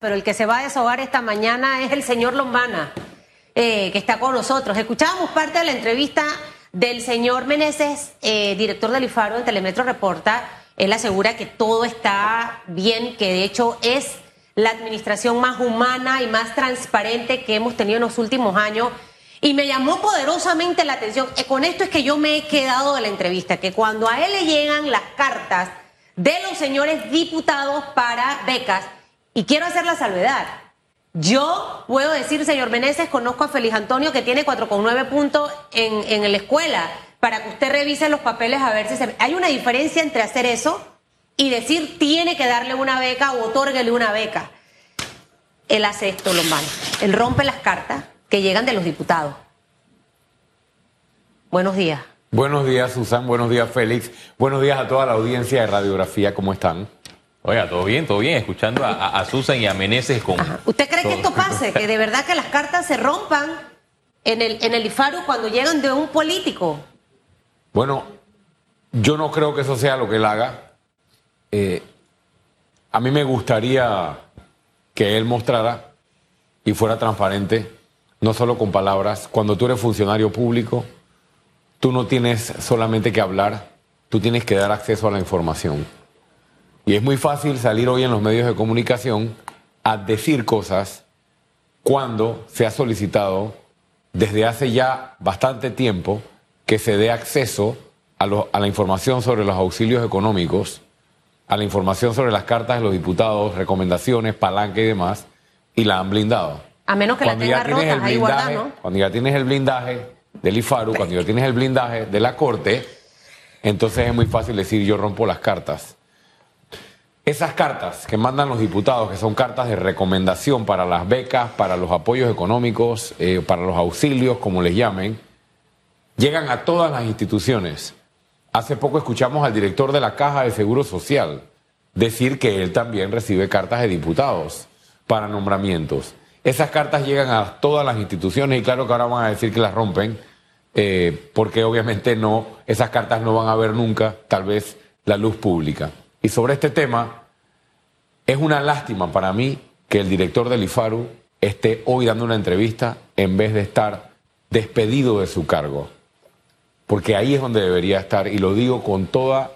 pero el que se va a deshogar esta mañana es el señor Lombana, eh, que está con nosotros. Escuchábamos parte de la entrevista del señor Meneses, eh, director del IFARO en Telemetro Reporta. Él asegura que todo está bien, que de hecho es la administración más humana y más transparente que hemos tenido en los últimos años. Y me llamó poderosamente la atención. Eh, con esto es que yo me he quedado de la entrevista, que cuando a él le llegan las cartas de los señores diputados para becas, y quiero hacer la salvedad. Yo puedo decir, señor Meneses, conozco a Félix Antonio que tiene 4,9 puntos en, en la escuela, para que usted revise los papeles a ver si se... Hay una diferencia entre hacer eso y decir tiene que darle una beca o otórguele una beca. Él hace esto, Lombano. Él rompe las cartas que llegan de los diputados. Buenos días. Buenos días, Susan. Buenos días, Félix. Buenos días a toda la audiencia de Radiografía. ¿Cómo están? Oiga, todo bien, todo bien, escuchando a, Susan y a Meneses con... ¿Usted cree que esto pase? Que de verdad que las cartas se rompan en el, en el IFARU cuando llegan de un político. Bueno, yo no creo que eso sea lo que él haga. Eh, a mí me gustaría que él mostrara y fuera transparente, no solo con palabras. Cuando tú eres funcionario público, tú no tienes solamente que hablar, tú tienes que dar acceso a la información. Y es muy fácil salir hoy en los medios de comunicación a decir cosas cuando se ha solicitado desde hace ya bastante tiempo que se dé acceso a, la información sobre los auxilios económicos, a la información sobre las cartas de los diputados, recomendaciones, palanca y demás, y la han blindado. A menos que la tenga rota, ahí Cuando ya tienes el blindaje del IFARU, cuando ya tienes el blindaje de la Corte, entonces es muy fácil decir yo rompo las cartas. Esas cartas que mandan los diputados, que son cartas de recomendación para las becas, para los apoyos económicos, eh, para los auxilios, como les llamen, llegan a todas las instituciones. Hace poco escuchamos al director de la Caja de Seguro Social decir que él también recibe cartas de diputados para nombramientos. Esas cartas llegan a todas las instituciones y claro que ahora van a decir que las rompen, eh, porque obviamente no, esas cartas no van a ver nunca, tal vez, la luz pública. Y sobre este tema, es una lástima para mí que el director del IFARU esté hoy dando una entrevista en vez de estar despedido de su cargo. Porque ahí es donde debería estar, y lo digo con toda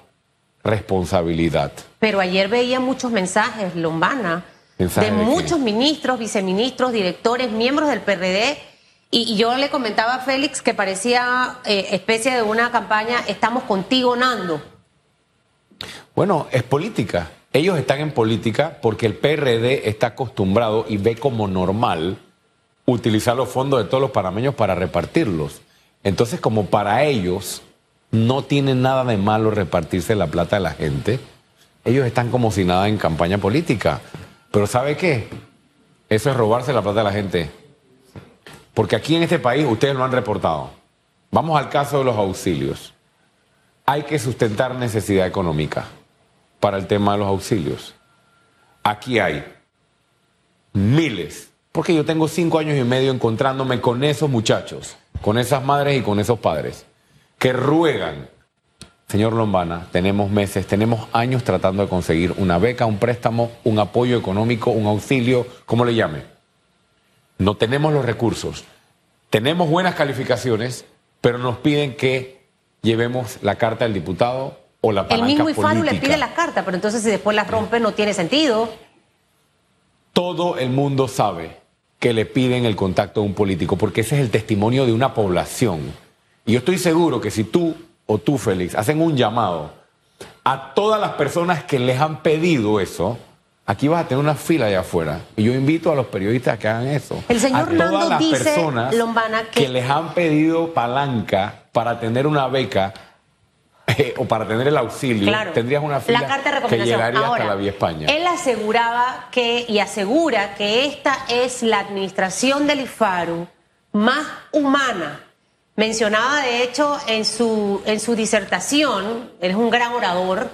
responsabilidad. Pero ayer veía muchos mensajes, Lombana, de, muchos ministros, viceministros, directores, miembros del PRD, y, yo le comentaba a Félix que parecía eh, especie de una campaña, estamos contigo, Nando. Bueno, es política. Ellos están en política porque el PRD está acostumbrado y ve como normal utilizar los fondos de todos los panameños para repartirlos. Entonces, como para ellos no tiene nada de malo repartirse la plata de la gente, ellos están como si nada en campaña política. Pero ¿sabe qué? Eso es robarse la plata de la gente. Porque aquí en este país ustedes lo han reportado. Vamos al caso de los auxilios. Hay que sustentar necesidad económica para el tema de los auxilios. Aquí hay miles, porque yo tengo cinco años y medio encontrándome con esos muchachos, con esas madres y con esos padres, que ruegan, señor Lombana, tenemos meses, tenemos años tratando de conseguir una beca, un préstamo, un apoyo económico, un auxilio, como le llame. No tenemos los recursos, tenemos buenas calificaciones, pero nos piden que llevemos la carta del diputado el mismo IFARU le pide la carta, pero entonces si después la rompe no tiene sentido. Todo el mundo sabe que le piden el contacto de un político, porque ese es el testimonio de una población. Y yo estoy seguro que si tú o tú, Félix, hacen un llamado a todas las personas que les han pedido eso, aquí vas a tener una fila allá afuera. Y yo invito a los periodistas a que hagan eso. El señor a todas las dice, personas que les han pedido palanca para tener una beca o para tener el auxilio, tendrías una fila la carta de que llegaría hasta la vía España. Él aseguraba que, y asegura que esta es la administración del IFARU más humana. Mencionaba, de hecho, en su, en su disertación, él es un gran orador,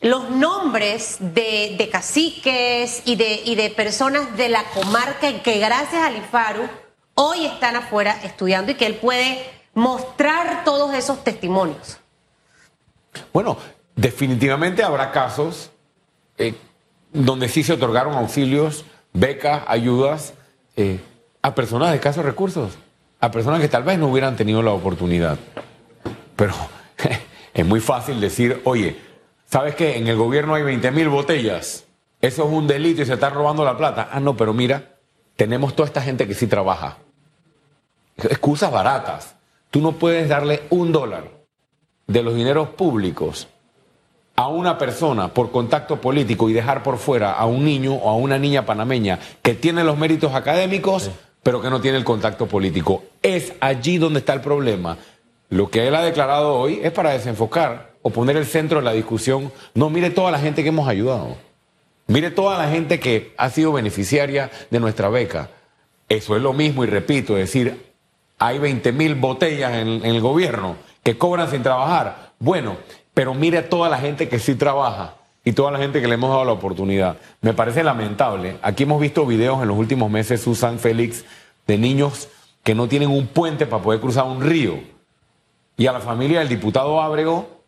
los nombres de, de caciques y de, y de personas de la comarca que gracias al IFARU hoy están afuera estudiando y que él puede mostrar todos esos testimonios. Bueno, definitivamente habrá casos eh, donde sí se otorgaron auxilios becas, ayudas eh, a personas de escasos recursos, a personas que tal vez no hubieran tenido la oportunidad. Pero es muy fácil decir, oye, ¿sabes qué? En el gobierno hay 20 mil botellas. Eso es un delito y se está robando la plata. Ah, no, pero mira, tenemos toda esta gente que sí trabaja. Excusas baratas. Tú no puedes darle un dólar de los dineros públicos a una persona por contacto político y dejar por fuera a un niño o a una niña panameña que tiene los méritos académicos, pero que no tiene el contacto político. Es allí donde está el problema. Lo que él ha declarado hoy es para desenfocar o poner el centro de la discusión. No, mire toda la gente que hemos ayudado. Mire toda la gente que ha sido beneficiaria de nuestra beca. Eso es lo mismo, y repito, es decir, hay 20 mil botellas en, en el gobierno que cobran sin trabajar. Bueno, pero mire a toda la gente que sí trabaja y toda la gente que le hemos dado la oportunidad. Me parece lamentable. Aquí hemos visto videos en los últimos meses, Susan Félix, de niños que no tienen un puente para poder cruzar un río. Y a la familia del diputado Ábrego,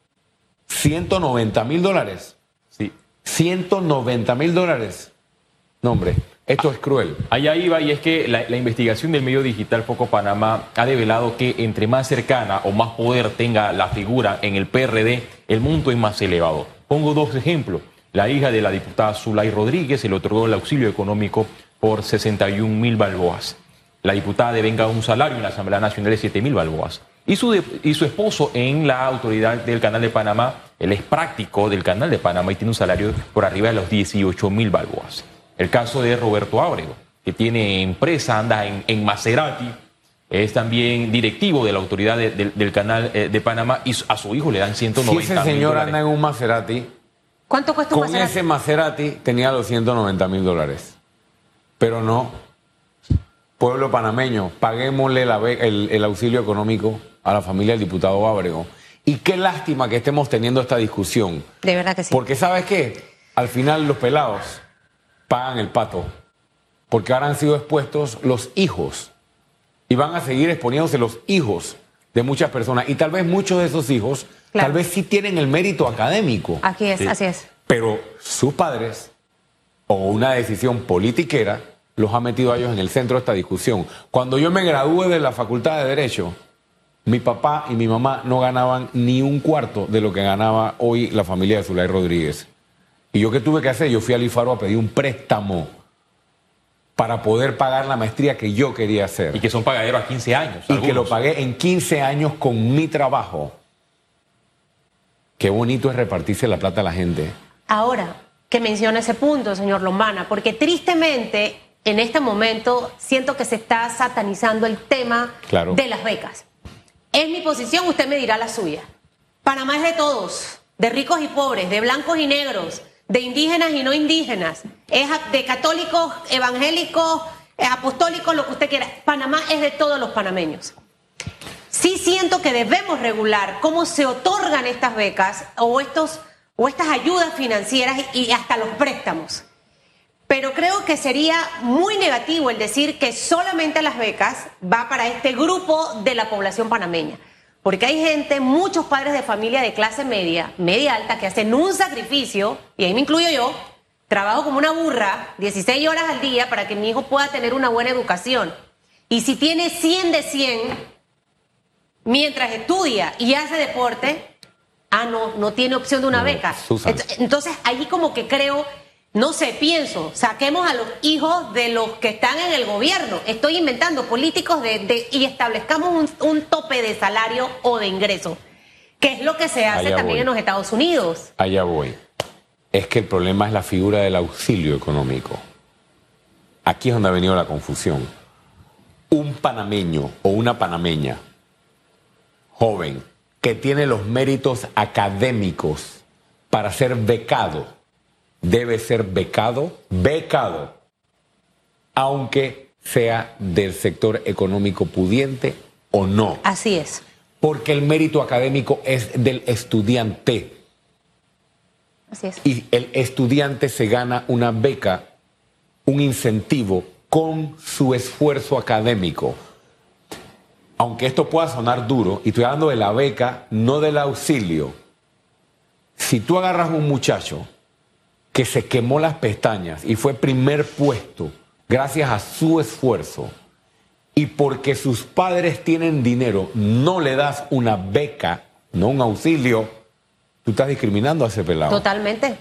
190 mil dólares. Sí. 190 mil dólares. No, hombre, esto es cruel. Allá iba y es que la, investigación del medio digital Foco Panamá ha develado que entre más cercana o más poder tenga la figura en el PRD, el monto es más elevado. Pongo dos ejemplos. La hija de la diputada Zulay Rodríguez se le otorgó el auxilio económico por 61 mil balboas. La diputada devenga un salario en la Asamblea Nacional de 7 mil balboas. Y su, y su esposo en la autoridad del Canal de Panamá, él es práctico del Canal de Panamá y tiene un salario por arriba de los 18 mil balboas. El caso de Roberto Ábrego, que tiene empresa, anda en, en Maserati, es también directivo de la autoridad de, de, del canal eh, de Panamá y a su hijo le dan 190 Si ese señor anda en un Maserati, ¿cuánto cuesta un con Maserati? ese Maserati tenía los 190 mil dólares. Pero no, pueblo panameño, paguémosle la, el, el auxilio económico a la familia del diputado Ábrego. Y qué lástima que estemos teniendo esta discusión. De verdad que sí. Porque ¿sabes qué? Al final los pelados pagan el pato, porque ahora han sido expuestos los hijos y van a seguir exponiéndose los hijos de muchas personas y tal vez muchos de esos hijos Claro. tal vez sí tienen el mérito académico, Aquí es, así es. pero sus padres o una decisión politiquera los ha metido a ellos en el centro de esta discusión. Cuando yo me gradué de la Facultad de Derecho, mi papá y mi mamá no ganaban ni un cuarto de lo que ganaba hoy la familia de Zulay Rodríguez. ¿Y yo qué tuve que hacer? Yo fui al IFARO a pedir un préstamo para poder pagar la maestría que yo quería hacer. Y que son pagaderos a 15 años. Y que lo pagué en 15 años con mi trabajo. Qué bonito es repartirse la plata a la gente. Ahora que menciona ese punto, señor Lombana, porque tristemente en este momento siento que se está satanizando el tema Claro. de las becas. Es mi posición, usted me dirá la suya. Panamá es de todos, de ricos y pobres, de blancos y negros, de indígenas y no indígenas, es de católicos, evangélicos, eh, apostólicos, lo que usted quiera. Panamá es de todos los panameños. Sí siento que debemos regular cómo se otorgan estas becas o, estos, o estas ayudas financieras y hasta los préstamos. Pero creo que sería muy negativo el decir que solamente las becas va para este grupo de la población panameña. Porque hay gente, muchos padres de familia de clase media, media alta, que hacen un sacrificio, y ahí me incluyo yo, trabajo como una burra, 16 horas al día para que mi hijo pueda tener una buena educación. Y si tiene 100 de 100, mientras estudia y hace deporte, ah, no, no tiene opción de una beca. Susan. Entonces, ahí como que creo, no sé, pienso, saquemos a los hijos de los que están en el gobierno. Estoy inventando políticos de, de- y establezcamos un, un tope de salario o de ingreso, que es lo que se hace Allá también voy. en los Estados Unidos. Allá voy. Es que el problema es la figura del auxilio económico. Aquí es donde ha venido la confusión. Un panameño o una panameña joven que tiene los méritos académicos para ser becado, debe ser becado, becado, aunque sea del sector económico pudiente o no, Así es. porque el mérito académico es del estudiante Así es. y el estudiante se gana una beca, un incentivo con su esfuerzo académico. Aunque esto pueda sonar duro, y estoy hablando de la beca, no del auxilio. Si tú agarras un muchacho que se quemó las pestañas y fue primer puesto gracias a su esfuerzo y porque sus padres tienen dinero, no le das una beca, no un auxilio, tú estás discriminando a ese pelado. Totalmente.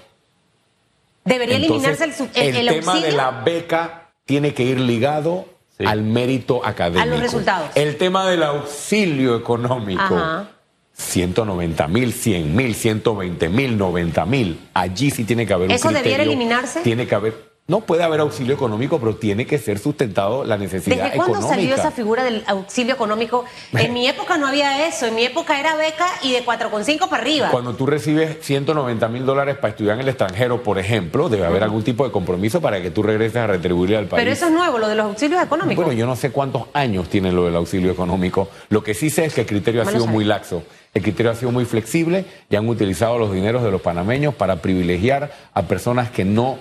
Debería eliminarse el, el, el el tema de la beca tiene que ir ligado Sí. al mérito académico. A los resultados. El tema del auxilio económico. Ajá. 190 mil, 100 mil, 120 mil, 90 mil. Allí sí tiene que haber un ¿Eso debiera criterio. eliminarse? Tiene que haber. No puede haber auxilio económico, pero tiene que ser sustentado la necesidad ¿Desde cuándo económica. salió esa figura del auxilio económico? En mi época no había eso. En mi época era beca y de 4,5 para arriba. Cuando tú recibes 190 mil dólares para estudiar en el extranjero, por ejemplo, debe haber algún tipo de compromiso para que tú regreses a retribuirle al país. Pero eso es nuevo, lo de los auxilios económicos. Bueno, yo no sé cuántos años tiene lo del auxilio económico. Lo que sí sé es que el criterio ha sido sabe. muy laxo. El criterio ha sido muy flexible y han utilizado los dineros de los panameños para privilegiar a personas que no,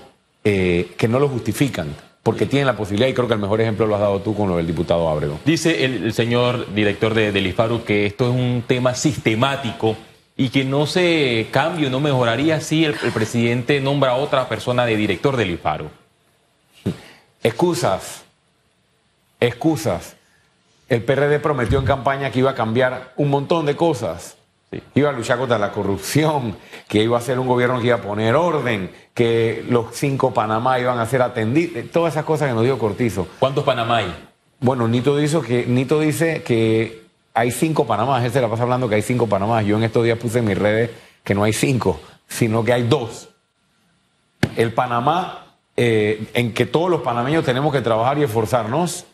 eh, que no lo justifican, porque tienen la posibilidad, y creo que el mejor ejemplo lo has dado tú con lo del diputado Ábrego. Dice el, el señor director de, del IFARU que esto es un tema sistemático y que no se cambie no mejoraría si el, el presidente nombra a otra persona de director del IFARU. Excusas, excusas. El PRD prometió en campaña que iba a cambiar un montón de cosas. Sí. Iba a luchar contra la corrupción, que iba a ser un gobierno que iba a poner orden, que los cinco Panamá iban a ser atendidos, todas esas cosas que nos dio Cortizo. ¿Cuántos Panamá hay? Bueno, Nito dice que, Nito dice que hay cinco Panamás, él se la pasa hablando que hay cinco Panamás. Yo en estos días puse en mis redes que no hay cinco, sino que hay dos. El Panamá eh, en que todos los panameños tenemos que trabajar y esforzarnos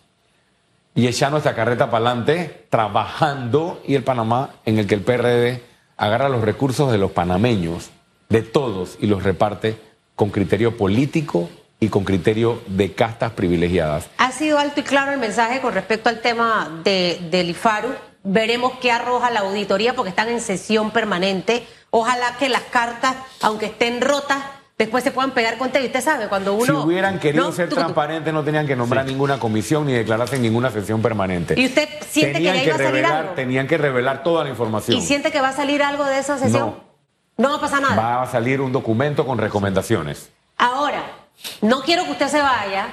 y echar nuestra carreta para adelante trabajando y el Panamá en el que el PRD agarra los recursos de los panameños, de todos, y los reparte con criterio político y con criterio de castas privilegiadas. Ha sido alto y claro el mensaje con respecto al tema de, del IFARU. Veremos qué arroja la auditoría porque están en sesión permanente. Ojalá que las cartas, aunque estén rotas, después se puedan pegar con y Usted sabe, cuando uno... si hubieran querido No, ser tú, transparentes, no tenían que nombrar ninguna comisión ni declararse en ninguna sesión permanente. ¿Y usted siente que de ahí va a salir revelar, algo? Tenían que revelar toda la información. ¿Y siente que va a salir algo de esa sesión? No, va a pasar nada. Va a salir un documento con recomendaciones. Ahora, no quiero que usted se vaya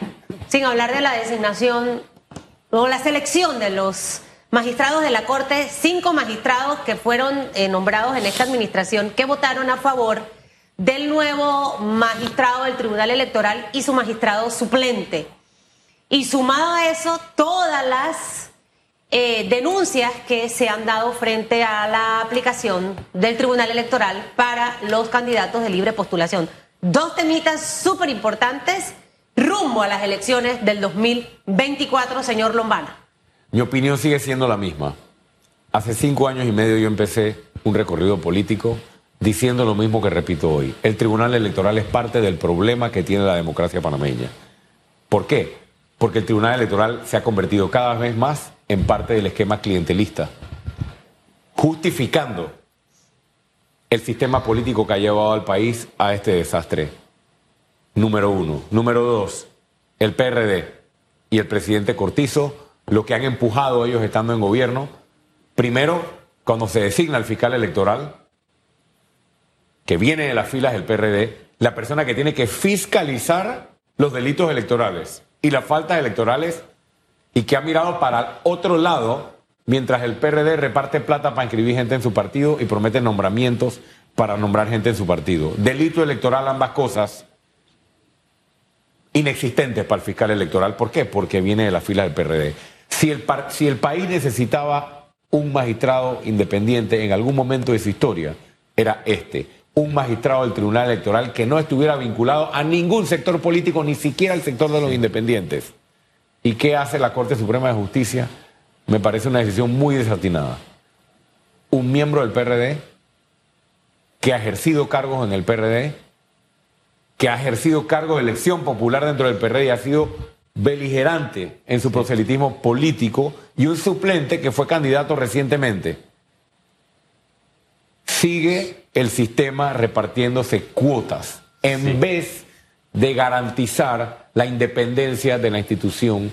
sin hablar de la designación o la selección de los magistrados de la Corte, cinco magistrados que fueron eh, nombrados en esta administración que votaron a favor del nuevo magistrado del Tribunal Electoral y su magistrado suplente. Y sumado a eso, todas las eh, denuncias que se han dado frente a la aplicación del Tribunal Electoral para los candidatos de libre postulación. Dos temitas súper importantes rumbo a las elecciones del 2024, señor Lombana. Mi opinión sigue siendo la misma. Hace cinco años y medio yo empecé un recorrido político diciendo lo mismo que repito hoy. El Tribunal Electoral es parte del problema que tiene la democracia panameña. ¿Por qué? Porque el Tribunal Electoral se ha convertido cada vez más en parte del esquema clientelista, justificando el sistema político que ha llevado al país a este desastre. Número uno. Número dos, el PRD y el presidente Cortizo, lo que han empujado ellos estando en gobierno, primero, cuando se designa el fiscal electoral, que viene de las filas del PRD, la persona que tiene que fiscalizar los delitos electorales y las faltas electorales y que ha mirado para otro lado mientras el PRD reparte plata para inscribir gente en su partido y promete nombramientos para nombrar gente en su partido. Delito electoral, ambas cosas inexistentes para el fiscal electoral. ¿Por qué? Porque viene de la fila del PRD. Si el, si el país necesitaba un magistrado independiente en algún momento de su historia, era este. Un magistrado del Tribunal Electoral que no estuviera vinculado a ningún sector político, ni siquiera al sector de los independientes. ¿Y qué hace la Corte Suprema de Justicia? Me parece una decisión muy desatinada. Un miembro del PRD que ha ejercido cargos en el PRD, que ha ejercido cargos de elección popular dentro del PRD y ha sido beligerante en su proselitismo político, y un suplente que fue candidato recientemente. Sigue el sistema repartiéndose cuotas en Sí. vez de garantizar la independencia de la institución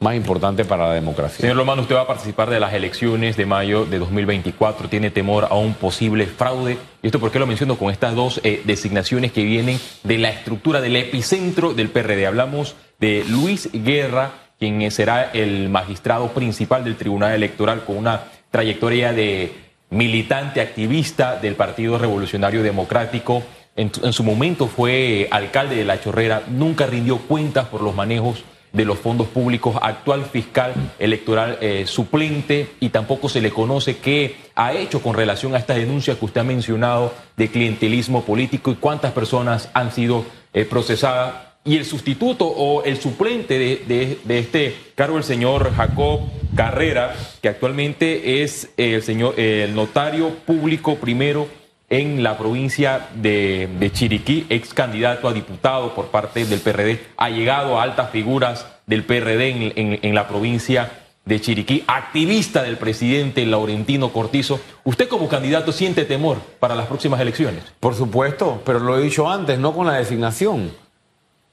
más importante para la democracia. Señor Lomano, usted va a participar de las elecciones de mayo de 2024. ¿Tiene temor a un posible fraude? ¿Y esto por qué lo menciono con estas dos eh, designaciones que vienen de la estructura del epicentro del PRD? Hablamos de Luis Guerra, quien será el magistrado principal del Tribunal Electoral con una trayectoria de militante activista del Partido Revolucionario Democrático. En, su momento fue alcalde de La Chorrera, nunca rindió cuentas por los manejos de los fondos públicos, actual fiscal electoral eh, suplente y tampoco se le conoce qué ha hecho con relación a estas denuncias que usted ha mencionado de clientelismo político y cuántas personas han sido eh, procesadas. Y el sustituto o el suplente de, de, este cargo, el señor Jacob Carrera, que actualmente es el señor el notario público primero en la provincia de, Chiriquí, ex candidato a diputado por parte del PRD, ha llegado a altas figuras del PRD en, la provincia de Chiriquí, activista del presidente Laurentino Cortizo. ¿Usted como candidato siente temor para las próximas elecciones? Por supuesto, pero lo he dicho antes, no con la designación,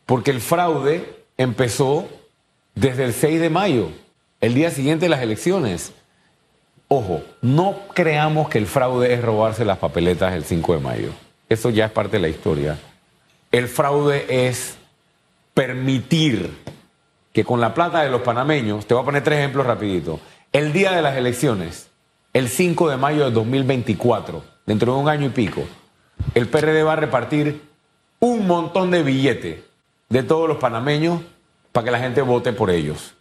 porque el fraude empezó desde el 6 de mayo, el día siguiente de las elecciones. Ojo, no creamos que el fraude es robarse las papeletas el 5 de mayo. Eso ya es parte de la historia. El fraude es permitir que con la plata de los panameños, te voy a poner tres ejemplos rapidito, el día de las elecciones, el 5 de mayo de 2024, dentro de un año y pico, el PRD va a repartir un montón de billetes de todos los panameños para que la gente vote por ellos.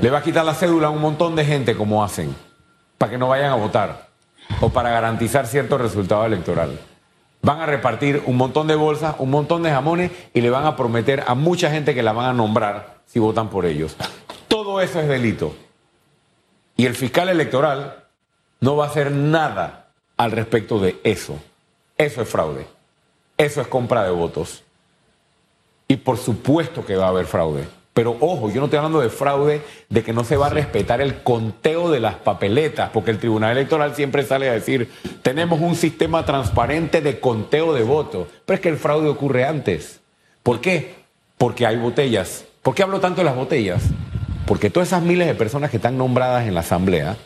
Le va a quitar la cédula a un montón de gente como hacen para que no vayan a votar o para garantizar cierto resultado electoral. Van a repartir un montón de bolsas, un montón de jamones y le van a prometer a mucha gente que la van a nombrar si votan por ellos. Todo eso es delito. Y el fiscal electoral no va a hacer nada al respecto de eso. Eso es fraude. Eso es compra de votos. Y por supuesto que va a haber fraude. Pero ojo, yo no estoy hablando de fraude, de que no se va a respetar el conteo de las papeletas, porque el Tribunal Electoral siempre sale a decir, tenemos un sistema transparente de conteo de votos. Pero es que el fraude ocurre antes. ¿Por qué? Porque hay botellas. ¿Por qué hablo tanto de las botellas? Porque todas esas miles de personas que están nombradas en la Asamblea,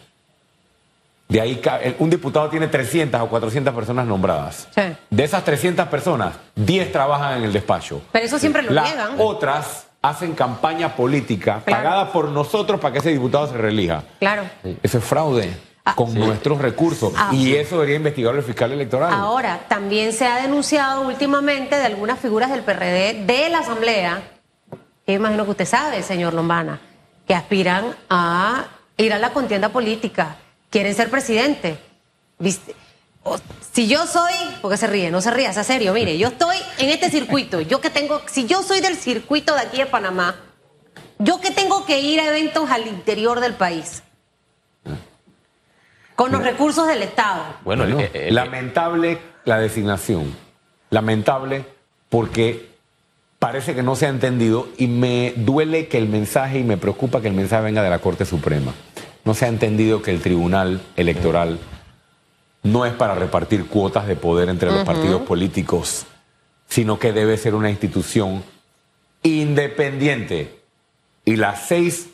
de ahí un diputado tiene 300 o 400 personas nombradas. De esas 300 personas, 10 trabajan en el despacho. Pero eso siempre lo Las niegan. Otras hacen campaña política pagada por nosotros para que ese diputado se relija. Claro. Eso es fraude ah, con nuestros recursos. Ah, y eso debería investigar el fiscal electoral. Ahora, también se ha denunciado últimamente de algunas figuras del PRD de la Asamblea, que imagino que usted sabe, señor Lombana, que aspiran a ir a la contienda política, quieren ser presidente. ¿Viste? Si yo soy, porque se ríe, no se ríe, es serio, mire, yo estoy en este circuito, yo que tengo, si yo soy del circuito de aquí de Panamá, yo que tengo que ir a eventos al interior del país, con los recursos del Estado. Bueno, eh, eh, lamentable la designación, lamentable porque parece que no se ha entendido y me duele que el mensaje y me preocupa que el mensaje venga de la Corte Suprema. No se ha entendido que el Tribunal Electoral no es para repartir cuotas de poder entre los partidos políticos, sino que debe ser una institución independiente. Y las seis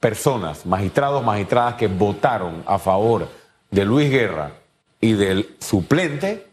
personas, magistrados, magistradas que votaron a favor de Luis Guerra y del suplente,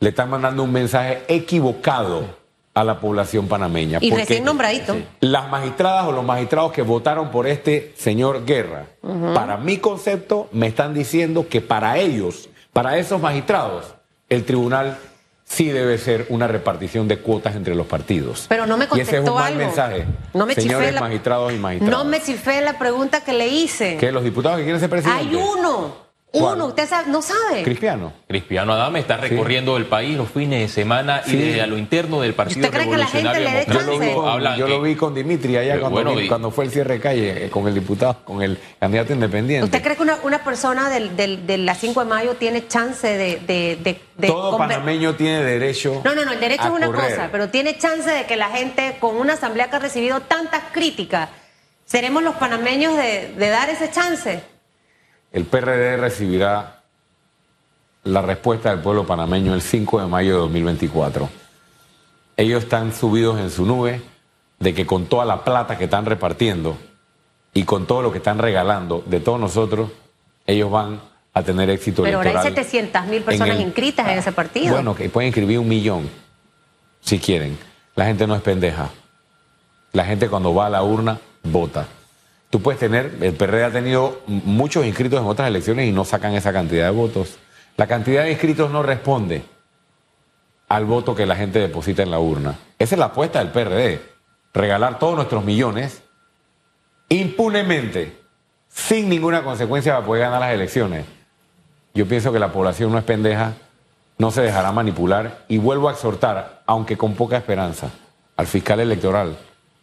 le están mandando un mensaje equivocado a la población panameña. Y recién nombradito. Las magistradas o los magistrados que votaron por este señor Guerra, para mi concepto, me están diciendo que para ellos para esos magistrados, el tribunal sí debe ser una repartición de cuotas entre los partidos. Pero no me contestó y ese es un mal mensaje, no me señores magistrados y magistradas. No me chifé la pregunta que le hice. Que los diputados que quieren ser presidentes. Hay uno. Uno, usted no sabe. Cristiano. Cristiano Adame está recorriendo el país los fines de semana y desde a lo interno del Partido Revolucionario Democrático. Yo lo vi con Dimitri allá cuando, fue el cierre de calle eh, con el diputado, con el candidato independiente. ¿Usted cree que una, persona del, del, la 5 de mayo tiene chance de... Todo panameño tiene derecho No, no, no, el derecho es una cosa, pero tiene chance de que la gente con una asamblea que ha recibido tantas críticas, ¿seremos los panameños de, de dar ese chance? El PRD recibirá la respuesta del pueblo panameño el 5 de mayo de 2024. Ellos están subidos en su nube de que con toda la plata que están repartiendo, y con todo lo que están regalando de todos nosotros, ellos van a tener éxito Pero ahora electoral. hay 700 mil personas en el- inscritas en ese partido. Bueno, que pueden inscribir un millón, si quieren. La gente no es pendeja. La gente cuando va a la urna, vota. Tú puedes tener, el PRD ha tenido muchos inscritos en otras elecciones y no sacan esa cantidad de votos. La cantidad de inscritos no responde al voto que la gente deposita en la urna. Esa es la apuesta del PRD. Regalar todos nuestros millones impunemente, sin ninguna consecuencia para poder ganar las elecciones. Yo pienso que la población no es pendeja, no se dejará manipular y vuelvo a exhortar, aunque con poca esperanza, al fiscal electoral,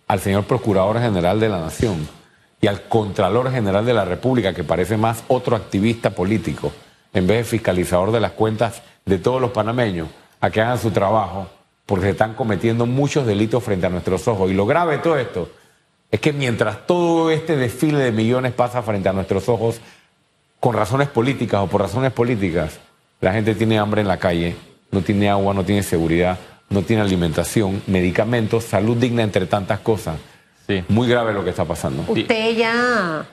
al señor Procurador General de la Nación y al Contralor General de la República, que parece más otro activista político, en vez de fiscalizador de las cuentas de todos los panameños, a que hagan su trabajo, porque se están cometiendo muchos delitos frente a nuestros ojos. Y lo grave de todo esto es que mientras todo este desfile de millones pasa frente a nuestros ojos, con razones políticas o por razones políticas, la gente tiene hambre en la calle, no tiene agua, no tiene seguridad, no tiene alimentación, medicamentos, salud digna, entre tantas cosas. Sí. Muy grave lo que está pasando. Usted ya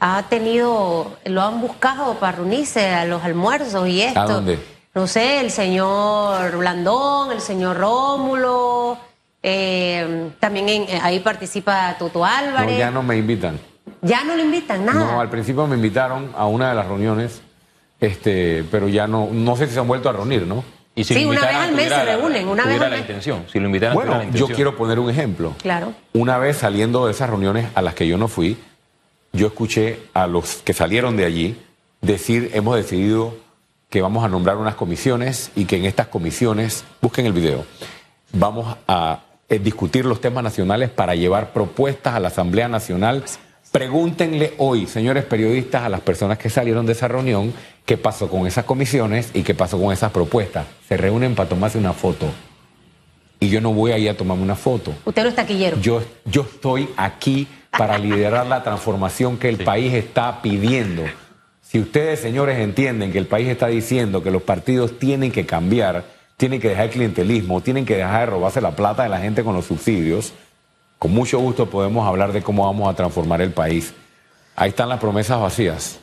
ha tenido, lo han buscado para reunirse a los almuerzos y esto. ¿A dónde? No sé, el señor Blandón, el señor Rómulo, eh, también en- ahí participa Toto No, Álvarez. ya no me invitan. Ya no le invitan nada. No, al principio me invitaron a una de las reuniones, este, pero ya no, no sé si se han vuelto a reunir, ¿no? Y Sí, lo una vez al mes se reúnen, una vez al la mes. intención. Si lo invitaran, Bueno, tuviera la yo intención. quiero poner un ejemplo. Claro. Una vez saliendo de esas reuniones a las que yo no fui, yo escuché a los que salieron de allí decir, hemos decidido que vamos a nombrar unas comisiones y que en estas comisiones, busquen el video, vamos a eh, discutir los temas nacionales para llevar propuestas a la Asamblea Nacional. Pregúntenle hoy, señores periodistas, a las personas que salieron de esa reunión, qué pasó con esas comisiones y qué pasó con esas propuestas. Se reúnen para tomarse una foto. Y yo no voy ahí a tomarme una foto. Usted no es taquillero. Yo, yo estoy aquí para liderar la transformación que el país está pidiendo. Si ustedes, señores, entienden que el país está diciendo que los partidos tienen que cambiar, tienen que dejar el clientelismo, tienen que dejar de robarse la plata de la gente con los subsidios, con mucho gusto podemos hablar de cómo vamos a transformar el país. Ahí están las promesas vacías.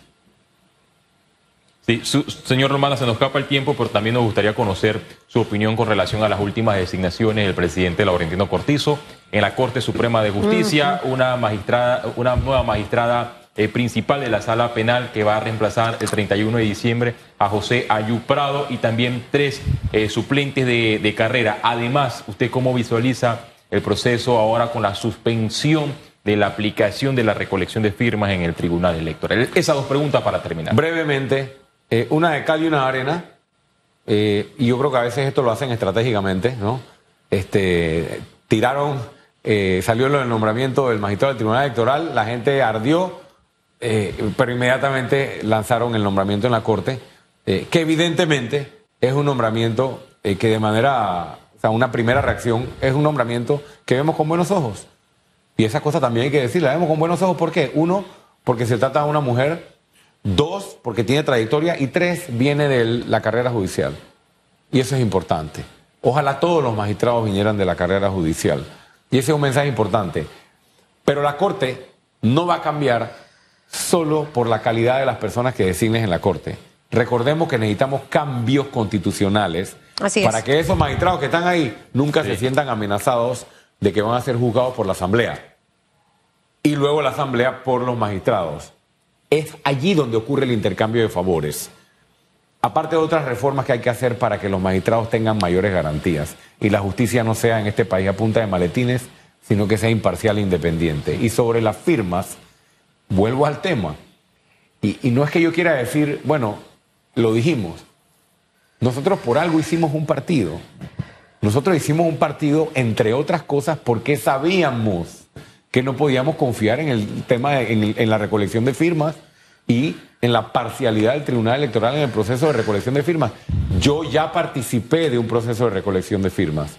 Sí, su- señor Romana, se nos escapa el tiempo, pero también nos gustaría conocer su opinión con relación a las últimas designaciones del presidente Laurentino Cortizo en la Corte Suprema de Justicia, una magistrada, una nueva magistrada eh, principal de la Sala Penal que va a reemplazar el 31 de diciembre a José Ayú Prado y también tres eh, suplentes de, de carrera. Además, ¿usted cómo visualiza el proceso ahora con la suspensión de la aplicación de la recolección de firmas en el Tribunal Electoral? Esas dos preguntas para terminar. Brevemente, eh, una de cal y una de arena, eh, y yo creo que a veces esto lo hacen estratégicamente, ¿no? Este, tiraron, eh, salió lo del nombramiento del magistrado del Tribunal Electoral, la gente ardió, pero inmediatamente lanzaron el nombramiento en la Corte, que evidentemente es un nombramiento que de manera, sea, una primera reacción es un nombramiento que vemos con buenos ojos. Y esa cosa también hay que decirla, vemos con buenos ojos, ¿por qué? Uno, porque se trata de una mujer, dos, porque tiene trayectoria, y tres, viene de la carrera judicial. Y eso es importante. Ojalá todos los magistrados vinieran de la carrera judicial. Y ese es un mensaje importante. Pero la Corte no va a cambiar solo por la calidad de las personas que designes en la Corte. Recordemos que necesitamos cambios constitucionales Así es. para que esos magistrados que están ahí nunca se sientan amenazados de que van a ser juzgados por la Asamblea. Y luego la Asamblea por los magistrados. Es allí donde ocurre el intercambio de favores. Aparte de otras reformas que hay que hacer para que los magistrados tengan mayores garantías y la justicia no sea en este país a punta de maletines, sino que sea imparcial e independiente. Y sobre las firmas, vuelvo al tema. Y, y no es que yo quiera decir, bueno, lo dijimos. Nosotros por algo hicimos un partido. Nosotros hicimos un partido, entre otras cosas, porque sabíamos que no podíamos confiar en el tema, de- en, la recolección de firmas y en la parcialidad del Tribunal Electoral en el proceso de recolección de firmas. Yo ya participé de un proceso de recolección de firmas.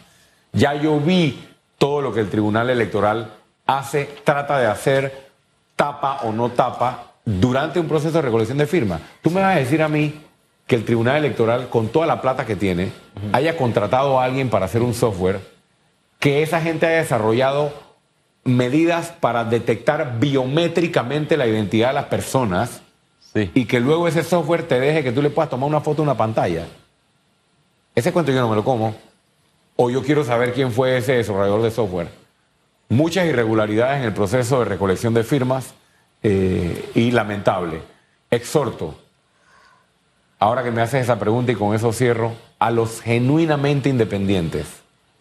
Ya yo vi todo lo que el Tribunal Electoral hace, trata de hacer, tapa o no tapa durante un proceso de recolección de firmas. Tú me vas a decir a mí que el Tribunal Electoral, con toda la plata que tiene, haya contratado a alguien para hacer un software, que esa gente haya desarrollado medidas para detectar biométricamente la identidad de las personas Sí. y que luego ese software te deje que tú le puedas tomar una foto de una pantalla. Ese cuento yo no me lo como. O yo quiero saber quién fue ese desarrollador de software. Muchas irregularidades en el proceso de recolección de firmas eh, y lamentable. Exhorto, ahora que me haces esa pregunta y con eso cierro, a los genuinamente independientes,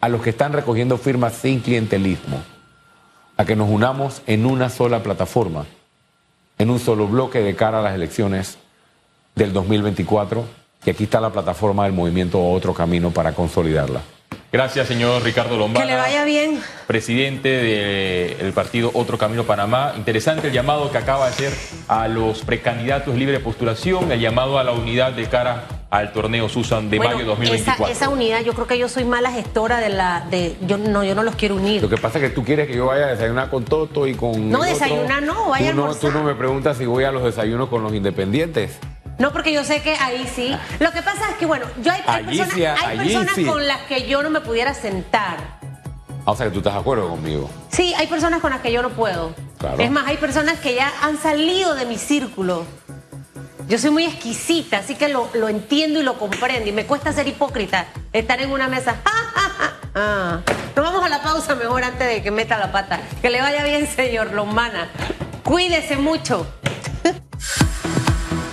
a los que están recogiendo firmas sin clientelismo, a que nos unamos en una sola plataforma, en un solo bloque de cara a las elecciones del 2024. Y aquí está la plataforma del movimiento Otro Camino para consolidarla. Gracias, señor Ricardo Lombana. Que le vaya bien. presidente del partido Otro Camino Panamá. Interesante el llamado que acaba de hacer a los precandidatos libre postulación, el llamado a la unidad de cara al torneo Susan de Bueno, mayo 2024. Esa, esa unidad, yo creo que yo soy mala gestora de la. de Yo no, yo no los quiero unir. Lo que pasa es que tú quieres que yo vaya a desayunar con Toto y con. No, desayunar no, vaya a tú no, almorzar. tú no me preguntas si voy a los desayunos con los independientes. No, porque yo sé que ahí sí. Lo que pasa es que, bueno, yo hay, hay Allí personas, sí, hay allí personas sí. con las que yo no me pudiera sentar. Ah, o sea que tú estás de acuerdo conmigo. Sí, hay personas con las que yo no puedo. Claro. Es más, hay personas que ya han salido de mi círculo. Yo soy muy exquisita, así que lo, lo entiendo y lo comprendo. Y me cuesta ser hipócrita, estar en una mesa. Ah. Nos vamos a la pausa mejor antes de que meta la pata. Que le vaya bien, señor Lombana. Cuídese mucho.